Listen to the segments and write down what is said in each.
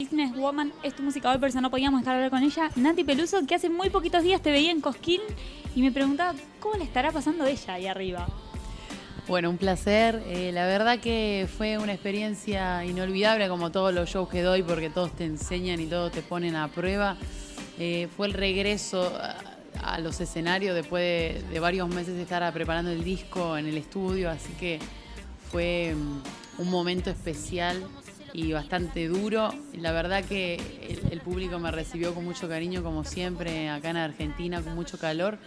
Business Woman es tu música hoy, por no podíamos de hablar con ella. Nati Peluso, que hace muy poquitos días te veía en Cosquín y me preguntaba cómo le estará pasando ella ahí arriba. Bueno, un placer. Eh, la verdad que fue una experiencia inolvidable como todos los shows que doy porque todos te enseñan y todos te ponen a prueba. Eh, fue el regreso a, los escenarios después de, varios meses de estar preparando el disco en el estudio, así que fue mm, un momento especial y bastante duro. La verdad que el, público me recibió con mucho cariño, como siempre, acá en Argentina, con mucho calor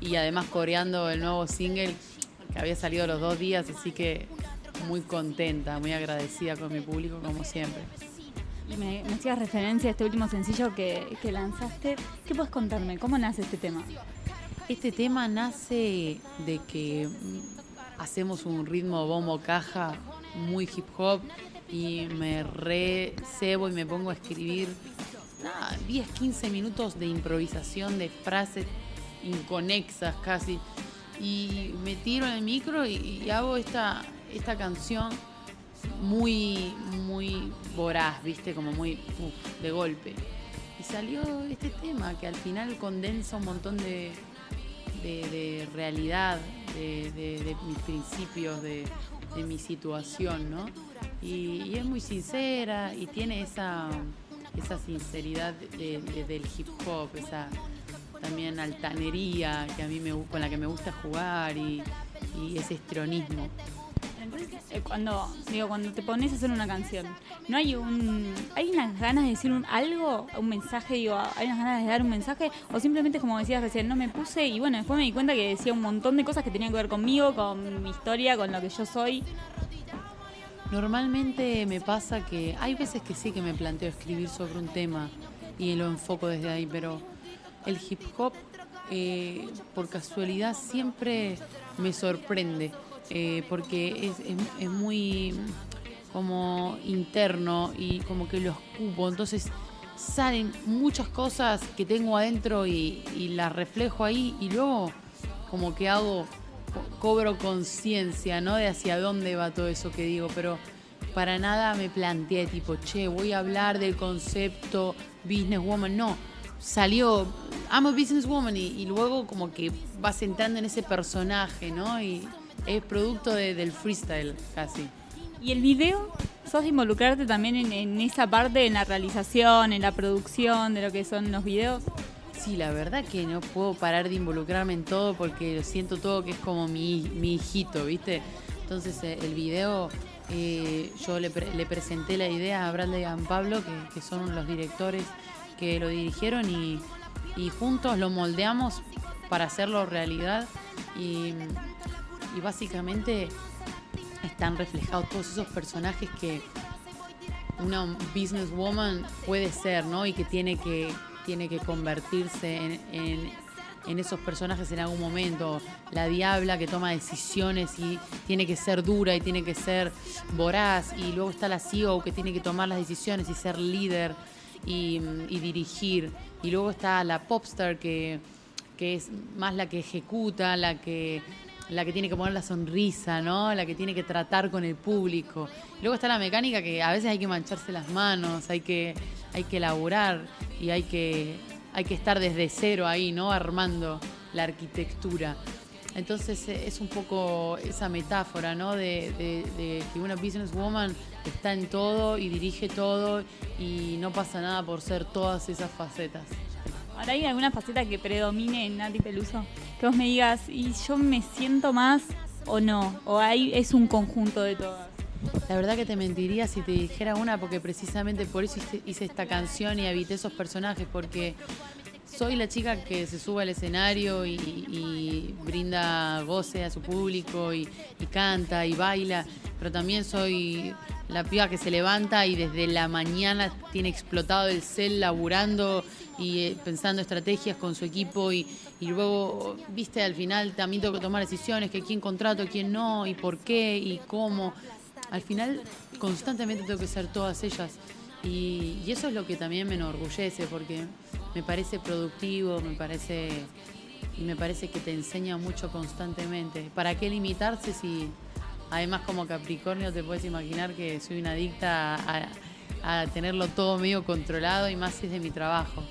y además coreando el nuevo single que había salido los dos días, así que muy contenta, muy agradecida con mi público, como siempre. Y me, me hacías referencia a este último sencillo que, que lanzaste. ¿Qué puedes contarme? ¿Cómo nace este tema? Este tema nace de que hacemos un ritmo bombo caja muy hip hop y me recebo y me pongo a escribir nada, 10, 15 minutos de improvisación de frases inconexas casi. Y me tiro en el micro y, hago esta, esta canción muy, muy voraz, viste, como muy de golpe. Y salió este tema que al final condensa un montón de, de, realidad, de, mis principios, de, mi situación, ¿no? Y, es muy sincera y tiene esa, esa sinceridad del hip hop, esa también altanería que a mí me, con la que me gusta jugar y, ese estronismo. Eh, cuando digo cuando te pones a hacer una canción, no hay un hay unas ganas de decir un algo, un mensaje, digo, hay unas ganas de dar un mensaje o simplemente como decías recién, no me puse y bueno, después me di cuenta que decía un montón de cosas que tenían que ver conmigo, con mi historia, con lo que yo soy. Normalmente me pasa que hay veces que sí que me planteo escribir sobre un tema y lo enfoco desde ahí, pero el hip hop eh, por casualidad siempre me sorprende eh, porque es, muy como interno y como que lo escupo, entonces salen muchas cosas que tengo adentro y las reflejo ahí y luego como que hago cobro conciencia, ¿no? De hacia dónde va todo eso que digo, pero para nada me planteé tipo, che, voy a hablar del concepto businesswoman. No, salió, amo businesswoman y, y luego como que vas entrando en ese personaje, ¿no? Y es producto del freestyle casi. ¿Y el video? ¿Sos involucrarte también en esa parte, en la realización, en la producción de lo que son los videos? Sí, la verdad que no puedo parar de involucrarme en todo porque siento todo que es como mi, mi hijito, ¿viste? Entonces eh, el video, eh, yo le, presenté la idea a Bradley y Pablo, que, son los directores que lo dirigieron y, juntos lo moldeamos para hacerlo realidad y, y básicamente están reflejados todos esos personajes que una businesswoman puede ser, ¿no? Y que tiene que tiene que convertirse en, esos personajes en algún momento. La diabla que toma decisiones y tiene que ser dura y tiene que ser voraz. Y luego está la CEO que tiene que tomar las decisiones y ser líder y, dirigir. Y luego está la popstar que, que es más la que ejecuta, la que la que tiene que poner la sonrisa, ¿no? La que tiene que tratar con el público. luego está la mecánica que a veces hay que mancharse las manos, hay que, hay que laburar y hay que, hay que estar desde cero ahí, ¿no? Armando la arquitectura. Entonces eh, es un poco esa metáfora, ¿no? De, de, que una businesswoman está en todo y dirige todo y no pasa nada por ser todas esas facetas. Ahora hay alguna faceta que predomine en Nati Peluso, que vos me digas, y yo me siento más o no, o ahí es un conjunto de todas. La verdad que te mentiría si te dijera una, porque precisamente por eso hice, esta canción y habité esos personajes, porque soy la chica que se sube al escenario y, brinda goce a su público y, canta y baila, pero también soy la piba que se levanta y desde la mañana tiene explotado el cel laburando y eh, pensando estrategias con su equipo y, y, luego, viste, al final también tengo que tomar decisiones, que quién contrato, quién no, y por qué, y cómo. Al final, constantemente tengo que ser todas ellas. Y, eso es lo que también me enorgullece, porque me parece productivo, me parece, y me parece que te enseña mucho constantemente. ¿Para qué limitarse si, además como Capricornio, te puedes imaginar que soy una adicta a a tenerlo todo medio controlado y más si es de mi trabajo.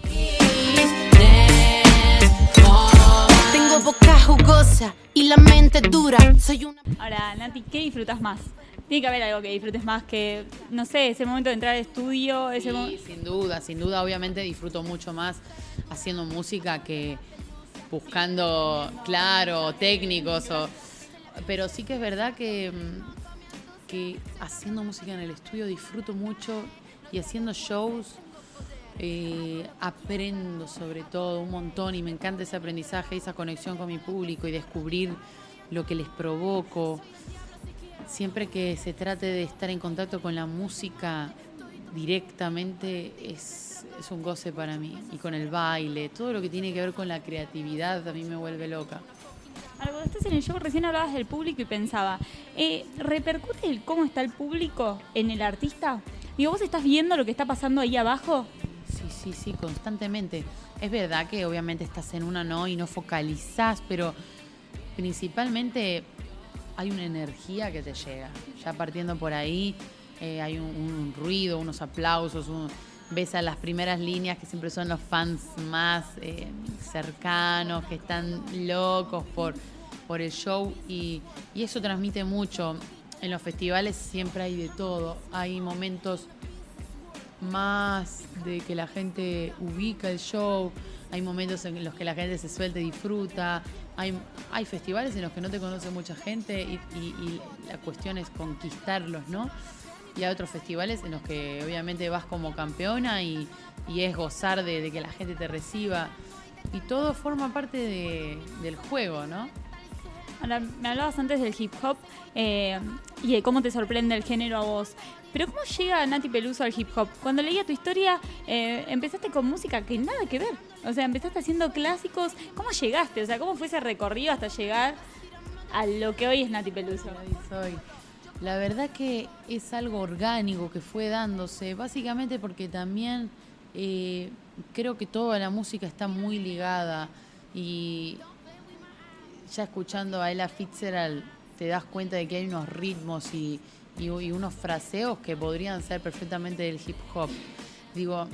Tengo boca jugosa y la mente dura. Soy una... Ahora, Nati, ¿qué disfrutas más? Tiene que haber algo que disfrutes más que, no sé, ese momento de entrar al estudio. Ese sí, sin duda, sin duda, obviamente disfruto mucho más haciendo música que buscando, claro, técnicos o... Pero sí que es verdad que, mm, que haciendo música en el estudio disfruto mucho y haciendo shows eh, aprendo sobre todo un montón y me encanta ese aprendizaje, esa conexión con mi público y descubrir lo que les provoco. Siempre que se trate de estar en contacto con la música directamente es, es un goce para mí. Y con el baile, todo lo que tiene que ver con la creatividad a mí me vuelve loca. Algo estás en el show, recién hablabas del público y pensaba, eh, ¿repercute el cómo está el público en el artista? Digo, ¿vos estás viendo lo que está pasando ahí abajo? Sí, sí, sí, constantemente. Es verdad que obviamente estás en una no y no focalizás, pero principalmente hay una energía que te llega. Ya partiendo por ahí, eh, hay un, ruido, unos aplausos, ves a las primeras líneas que siempre son los fans más eh, cercanos, que están locos por, por el show y eso transmite mucho. En los festivales siempre hay de todo, hay momentos más de que la gente ubica el show, hay momentos en los que la gente se suelta y disfruta, hay, hay festivales en los que no te conoce mucha gente y, la cuestión es conquistarlos, ¿no? Y hay otros festivales en los que obviamente vas como campeona y, es gozar de, que la gente te reciba. Y todo forma parte del juego, ¿no? Ahora, me hablabas antes del hip hop eh, y de cómo te sorprende el género a vos. Pero ¿cómo llega Nati Peluso al hip hop? Cuando leía tu historia, eh, empezaste con música que nada que ver. O sea, empezaste haciendo clásicos. ¿Cómo llegaste? O sea, ¿cómo fue ese recorrido hasta llegar a lo que hoy es Nati Peluso? La verdad que es algo orgánico que fue dándose, básicamente porque también eh, creo que toda la música está muy ligada y ya escuchando a Ella Fitzgerald te das cuenta de que hay unos ritmos y y, unos fraseos que podrían ser perfectamente del hip hop. Digo,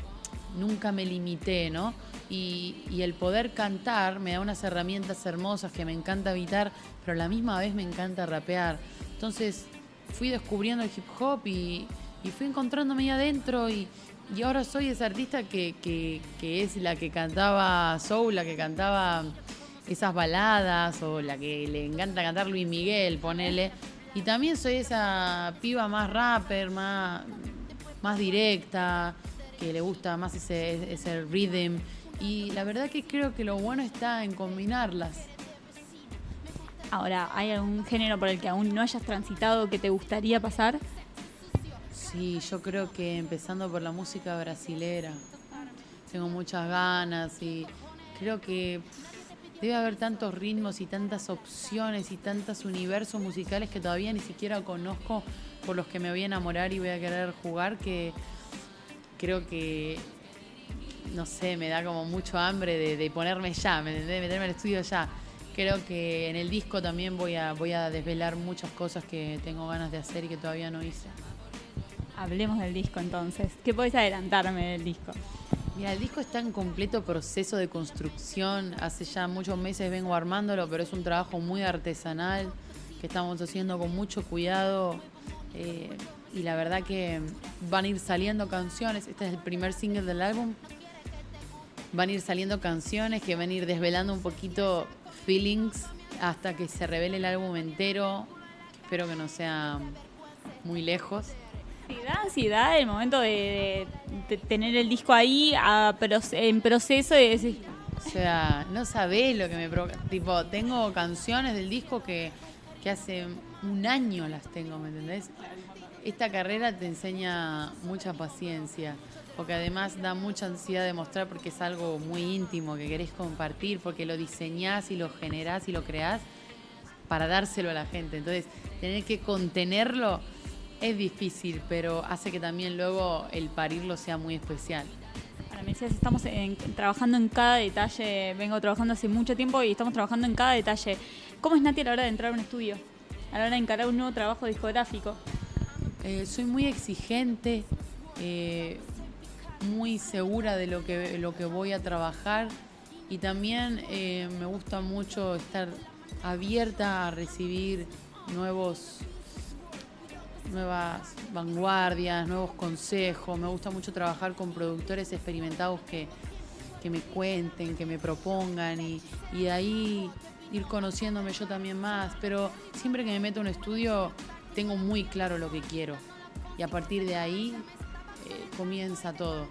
nunca me limité, ¿no? Y, el poder cantar me da unas herramientas hermosas que me encanta evitar, pero a la misma vez me encanta rapear. Entonces fui descubriendo el hip hop y, fui encontrándome ahí adentro y, ahora soy esa artista que, que, es la que cantaba soul, la que cantaba esas baladas o la que le encanta cantar Luis Miguel, ponele. Y también soy esa piba más rapper, más, más directa, que le gusta más ese, ese rhythm. Y la verdad que creo que lo bueno está en combinarlas. Ahora, ¿hay algún género por el que aún no hayas transitado que te gustaría pasar? Sí, yo creo que empezando por la música brasilera. Tengo muchas ganas y creo que debe haber tantos ritmos y tantas opciones y tantos universos musicales que todavía ni siquiera conozco por los que me voy a enamorar y voy a querer jugar que creo que no sé, me da como mucho hambre de, ponerme ya, ¿me De meterme al estudio ya. Creo que en el disco también voy a, voy a desvelar muchas cosas que tengo ganas de hacer y que todavía no hice. Hablemos del disco entonces. ¿Qué podés adelantarme del disco? Mira, el disco está en completo proceso de construcción. Hace ya muchos meses vengo armándolo, pero es un trabajo muy artesanal que estamos haciendo con mucho cuidado. Eh, y la verdad que van a ir saliendo canciones. Este es el primer single del álbum. Van a ir saliendo canciones que van a ir desvelando un poquito feelings hasta que se revele el álbum entero. Espero que no sea muy lejos da ansiedad el momento de, tener el disco ahí en proceso y decir... O sea, no sabés lo que me provoca. Tipo, tengo canciones del disco que, que hace un año las tengo, ¿me entendés? Esta carrera te enseña mucha paciencia, porque además da mucha ansiedad de mostrar porque es algo muy íntimo que querés compartir, porque lo diseñás y lo generás y lo creás para dárselo a la gente. Entonces, tener que contenerlo es difícil, pero hace que también luego el parirlo sea muy especial. Ahora me decías, estamos trabajando en cada detalle, vengo trabajando hace mucho tiempo y estamos trabajando en cada detalle. ¿Cómo es Nati a la hora de entrar a un estudio? A la hora de encarar un nuevo trabajo discográfico. Eh, soy muy exigente, eh, muy segura de lo que, lo que voy a trabajar y también eh, me gusta mucho estar abierta a recibir nuevos nuevas vanguardias, nuevos consejos. Me gusta mucho trabajar con productores experimentados que, que me cuenten, que me propongan y, y de ahí ir conociéndome yo también más. Pero siempre que me meto en un estudio tengo muy claro lo que quiero y a partir de ahí eh, comienza todo.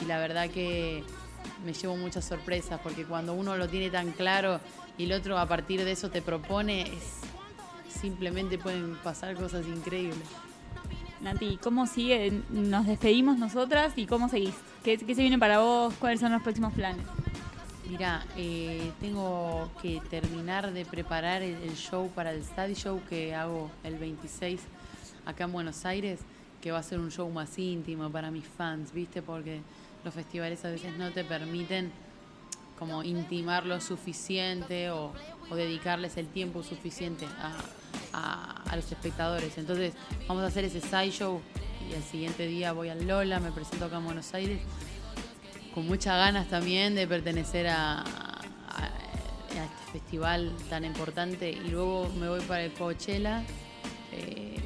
Y la verdad que me llevo muchas sorpresas porque cuando uno lo tiene tan claro y el otro a partir de eso te propone, es, simplemente pueden pasar cosas increíbles. Nati, ¿cómo sigue? Nos despedimos nosotras y ¿cómo seguís? ¿Qué, qué se viene para vos? ¿Cuáles son los próximos planes? Mira, eh, tengo que terminar de preparar el, el, show para el Study Show que hago el 26 acá en Buenos Aires, que va a ser un show más íntimo para mis fans, ¿viste? Porque los festivales a veces no te permiten como intimar lo suficiente o, dedicarles el tiempo suficiente a, los espectadores. Entonces vamos a hacer ese side show y al siguiente día voy al Lola, me presento acá en Buenos Aires con muchas ganas también de pertenecer a, este festival tan importante y luego me voy para el Coachella, eh,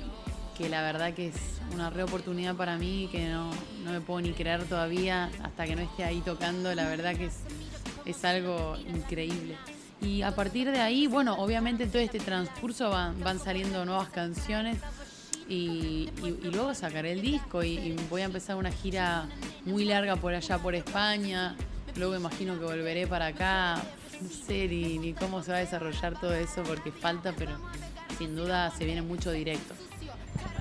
que la verdad que es una re oportunidad para mí que no, no, me puedo ni creer todavía hasta que no esté ahí tocando, la verdad que es, es algo increíble. Y a partir de ahí, bueno, obviamente todo este transcurso van, van saliendo nuevas canciones y, luego sacaré el disco y, y, voy a empezar una gira muy larga por allá por España. Luego imagino que volveré para acá. No sé ni, ni cómo se va a desarrollar todo eso porque falta, pero sin duda se viene mucho directo.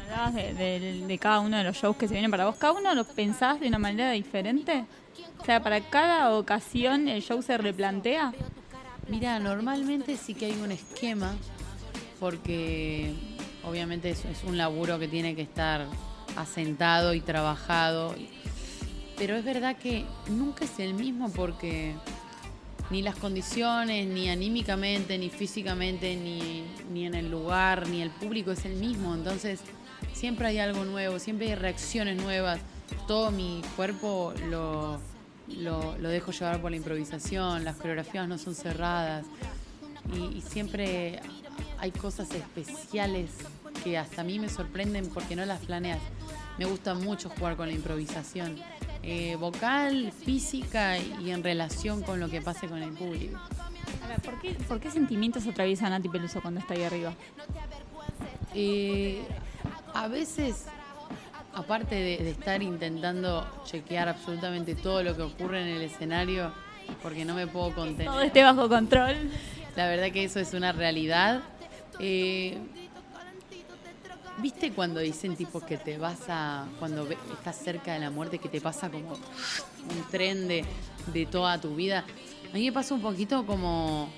Hablabas de, cada uno de los shows que se vienen para vos. ¿Cada uno lo pensás de una manera diferente? O sea, para cada ocasión el show se replantea. Mira, normalmente sí que hay un esquema porque obviamente es, es, un laburo que tiene que estar asentado y trabajado. Pero es verdad que nunca es el mismo porque ni las condiciones, ni anímicamente, ni físicamente, ni, ni en el lugar, ni el público es el mismo. Entonces siempre hay algo nuevo, siempre hay reacciones nuevas. Todo mi cuerpo lo, lo, lo dejo llevar por la improvisación, las coreografías no son cerradas y, y siempre hay cosas especiales que hasta a mí me sorprenden porque no las planeas. Me gusta mucho jugar con la improvisación, eh, vocal, física y en relación con lo que pase con el público. Ahora, ¿por qué, ¿por qué sentimientos atraviesa Nati Peluso cuando está ahí arriba? Eh, a veces, aparte de, de estar intentando chequear absolutamente todo lo que ocurre en el escenario, porque no me puedo contener. Todo esté bajo control. La verdad que eso es una realidad. Eh, ¿Viste cuando dicen tipo que te vas a. cuando estás cerca de la muerte, que te pasa como un tren de, de toda tu vida? A mí me pasa un poquito como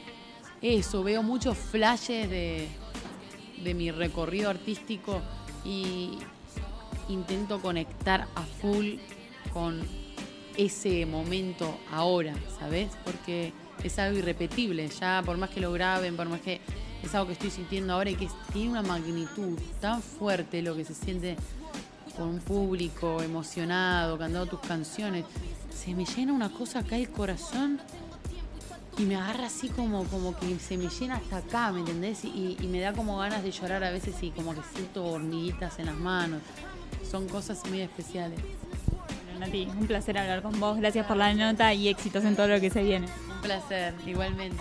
eso, veo muchos flashes de, de mi recorrido artístico y intento conectar a full con ese momento ahora, ¿sabes? Porque es algo irrepetible, ya por más que lo graben, por más que es algo que estoy sintiendo ahora y que tiene una magnitud tan fuerte lo que se siente con un público emocionado, cantando tus canciones. Se me llena una cosa acá el corazón y me agarra así como, como que se me llena hasta acá, ¿me entendés? Y, y me da como ganas de llorar a veces y como que siento hormiguitas en las manos. Son cosas muy especiales. Bueno, Nati, un placer hablar con vos. Gracias por la nota y éxitos en todo lo que se viene. Un placer, igualmente.